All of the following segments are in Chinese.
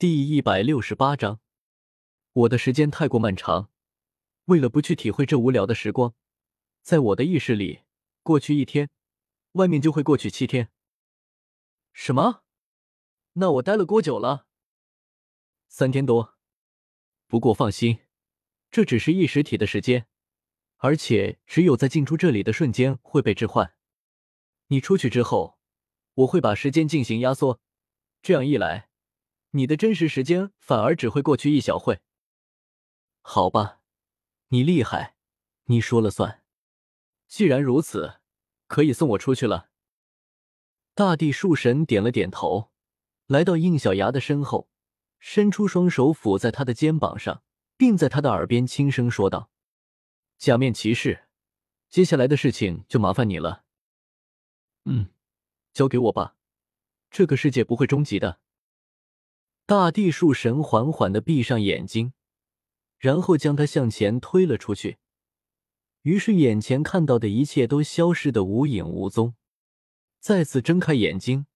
第一百六十八章，我的时间太过漫长，为了不去体会这无聊的时光，在我的意识里，过去一天，外面就会过去七天。什么？那我待了多久了？三天多。不过放心，这只是意识体的时间，而且只有在进出这里的瞬间会被置换。你出去之后，我会把时间进行压缩，这样一来，你的真实时间反而只会过去一小会。好吧，你厉害，你说了算。既然如此，可以送我出去了。大地树神点了点头，来到应小牙的身后。伸出双手抚在他的肩膀上，并在他的耳边轻声说道：“假面骑士，接下来的事情就麻烦你了。嗯，交给我吧，这个世界不会终极的。”大地树神缓缓的闭上眼睛，然后将他向前推了出去。于是眼前看到的一切都消失的无影无踪。再次睁开眼睛。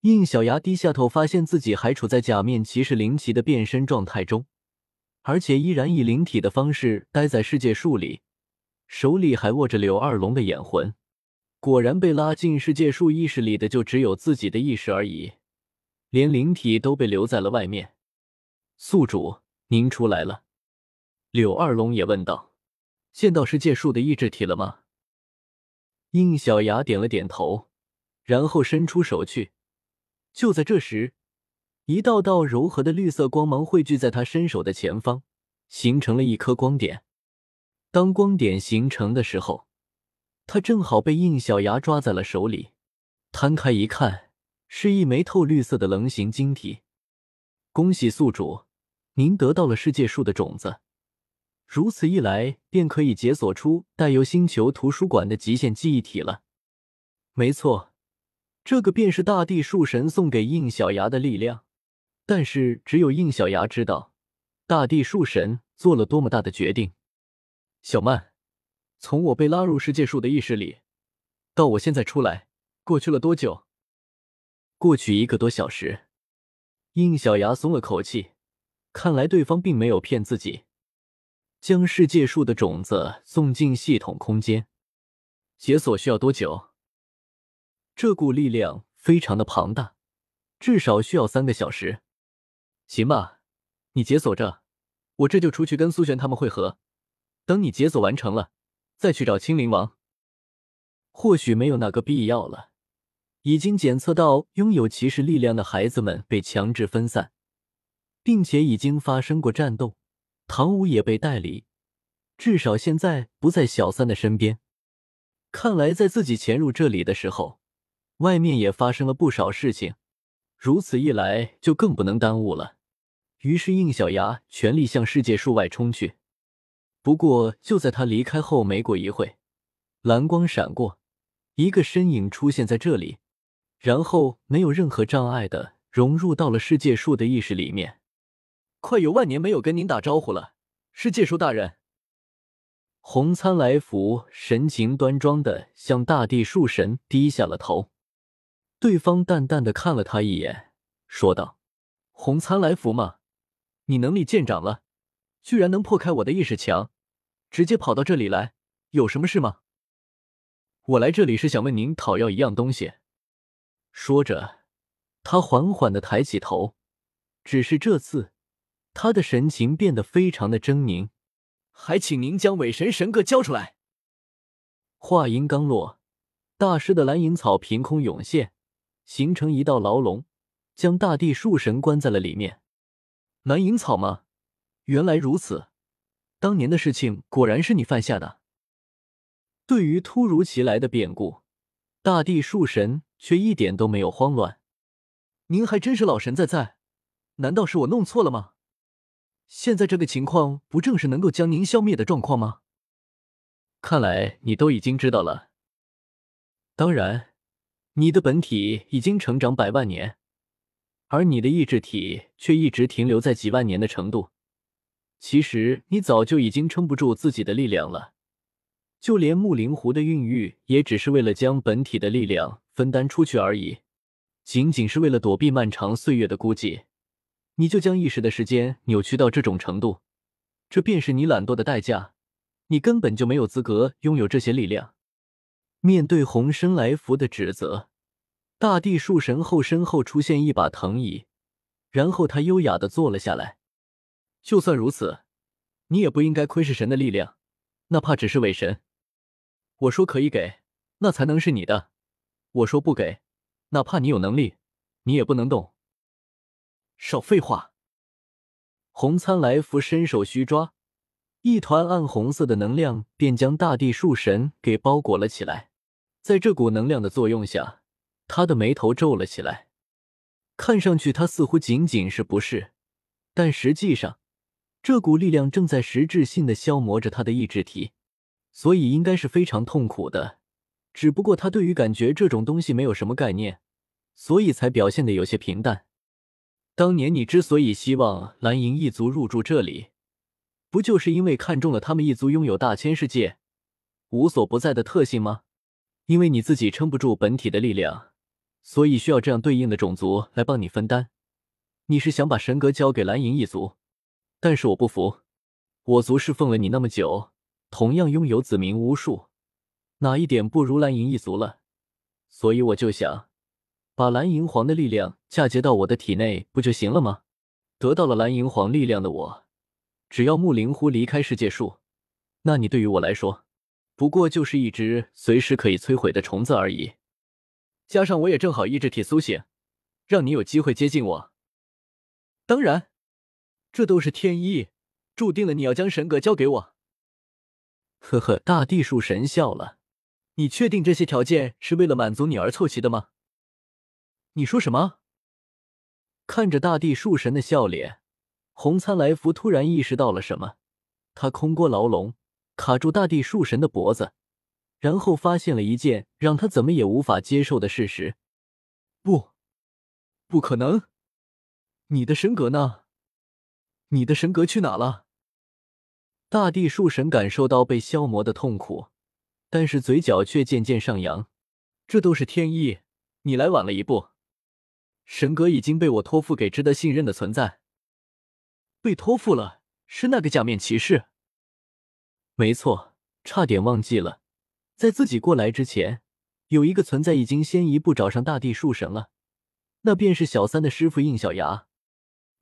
应小牙低下头，发现自己还处在假面骑士灵骑的变身状态中，而且依然以灵体的方式待在世界树里，手里还握着柳二龙的眼魂。果然，被拉进世界树意识里的就只有自己的意识而已，连灵体都被留在了外面。宿主，您出来了。柳二龙也问道：“见到世界树的意志体了吗？”应小牙点了点头，然后伸出手去。就在这时，一道道柔和的绿色光芒汇聚在他伸手的前方，形成了一颗光点。当光点形成的时候，他正好被应小牙抓在了手里。摊开一看，是一枚透绿色的棱形晶体。恭喜宿主，您得到了世界树的种子。如此一来，便可以解锁出带有星球图书馆的极限记忆体了。没错。这个便是大地树神送给应小牙的力量，但是只有应小牙知道，大地树神做了多么大的决定。小曼，从我被拉入世界树的意识里，到我现在出来，过去了多久？过去一个多小时。应小牙松了口气，看来对方并没有骗自己。将世界树的种子送进系统空间，解锁需要多久？这股力量非常的庞大，至少需要三个小时。行吧，你解锁着，我这就出去跟苏璇他们会合。等你解锁完成了，再去找青灵王。或许没有那个必要了。已经检测到拥有骑士力量的孩子们被强制分散，并且已经发生过战斗。唐舞也被带离，至少现在不在小三的身边。看来在自己潜入这里的时候。外面也发生了不少事情，如此一来就更不能耽误了。于是应小牙全力向世界树外冲去。不过就在他离开后没过一会，蓝光闪过，一个身影出现在这里，然后没有任何障碍的融入到了世界树的意识里面。快有万年没有跟您打招呼了，世界树大人。红参来福神情端庄的向大地树神低下了头。对方淡淡的看了他一眼，说道：“红参来福吗？你能力见长了，居然能破开我的意识墙，直接跑到这里来，有什么事吗？”我来这里是想问您讨要一样东西。说着，他缓缓的抬起头，只是这次，他的神情变得非常的狰狞。还请您将伪神神格交出来。话音刚落，大师的蓝银草凭空涌现。形成一道牢笼，将大地树神关在了里面。蓝银草吗？原来如此，当年的事情果然是你犯下的。对于突如其来的变故，大地树神却一点都没有慌乱。您还真是老神在在，难道是我弄错了吗？现在这个情况不正是能够将您消灭的状况吗？看来你都已经知道了。当然。你的本体已经成长百万年，而你的意志体却一直停留在几万年的程度。其实你早就已经撑不住自己的力量了，就连木灵湖的孕育也只是为了将本体的力量分担出去而已，仅仅是为了躲避漫长岁月的孤寂。你就将意识的时间扭曲到这种程度，这便是你懒惰的代价。你根本就没有资格拥有这些力量。面对红生来福的指责，大地树神后身后出现一把藤椅，然后他优雅的坐了下来。就算如此，你也不应该窥视神的力量，哪怕只是伪神。我说可以给，那才能是你的；我说不给，哪怕你有能力，你也不能动。少废话！红参来福伸手虚抓，一团暗红色的能量便将大地树神给包裹了起来。在这股能量的作用下，他的眉头皱了起来。看上去他似乎仅仅是不适，但实际上，这股力量正在实质性的消磨着他的意志体，所以应该是非常痛苦的。只不过他对于感觉这种东西没有什么概念，所以才表现的有些平淡。当年你之所以希望蓝银一族入住这里，不就是因为看中了他们一族拥有大千世界、无所不在的特性吗？因为你自己撑不住本体的力量，所以需要这样对应的种族来帮你分担。你是想把神格交给蓝银一族，但是我不服。我族侍奉了你那么久，同样拥有子民无数，哪一点不如蓝银一族了？所以我就想。把蓝银皇的力量嫁接到我的体内，不就行了吗？得到了蓝银皇力量的我，只要木灵狐离开世界树，那你对于我来说，不过就是一只随时可以摧毁的虫子而已。加上我也正好意志体苏醒，让你有机会接近我。当然，这都是天意，注定了你要将神格交给我。呵呵，大地树神笑了。你确定这些条件是为了满足你而凑齐的吗？你说什么？看着大地树神的笑脸，红参来福突然意识到了什么。他空过牢笼，卡住大地树神的脖子，然后发现了一件让他怎么也无法接受的事实：不，不可能！你的神格呢？你的神格去哪了？大地树神感受到被消磨的痛苦，但是嘴角却渐渐上扬。这都是天意，你来晚了一步。神格已经被我托付给值得信任的存在。被托付了，是那个假面骑士。没错，差点忘记了，在自己过来之前，有一个存在已经先一步找上大地树神了，那便是小三的师傅应小牙。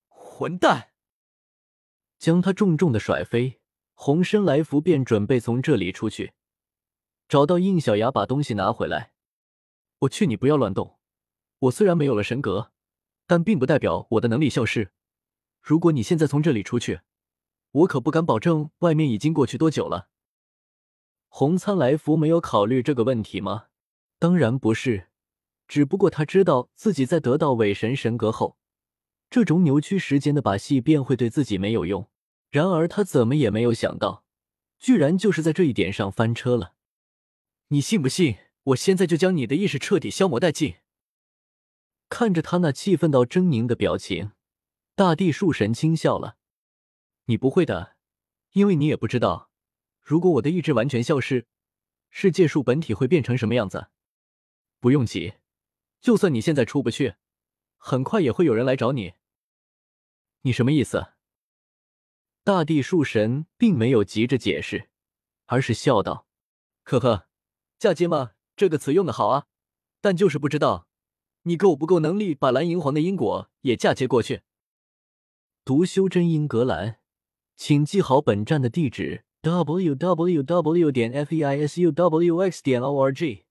混蛋！将他重重的甩飞，红身来福便准备从这里出去，找到应小牙，把东西拿回来。我劝你不要乱动。我虽然没有了神格，但并不代表我的能力消失。如果你现在从这里出去，我可不敢保证外面已经过去多久了。红参来福没有考虑这个问题吗？当然不是，只不过他知道自己在得到伪神神格后，这种扭曲时间的把戏便会对自己没有用。然而他怎么也没有想到，居然就是在这一点上翻车了。你信不信？我现在就将你的意识彻底消磨殆尽？看着他那气愤到狰狞的表情，大地树神轻笑了：“你不会的，因为你也不知道，如果我的意志完全消失，世界树本体会变成什么样子。不用急，就算你现在出不去，很快也会有人来找你。你什么意思？”大地树神并没有急着解释，而是笑道：“呵呵，嫁接吗？这个词用的好啊，但就是不知道。”你够不够能力把蓝银皇的因果也嫁接过去？读修真英格兰，请记好本站的地址：w w w. 点 f e i s u w x. 点 o r g。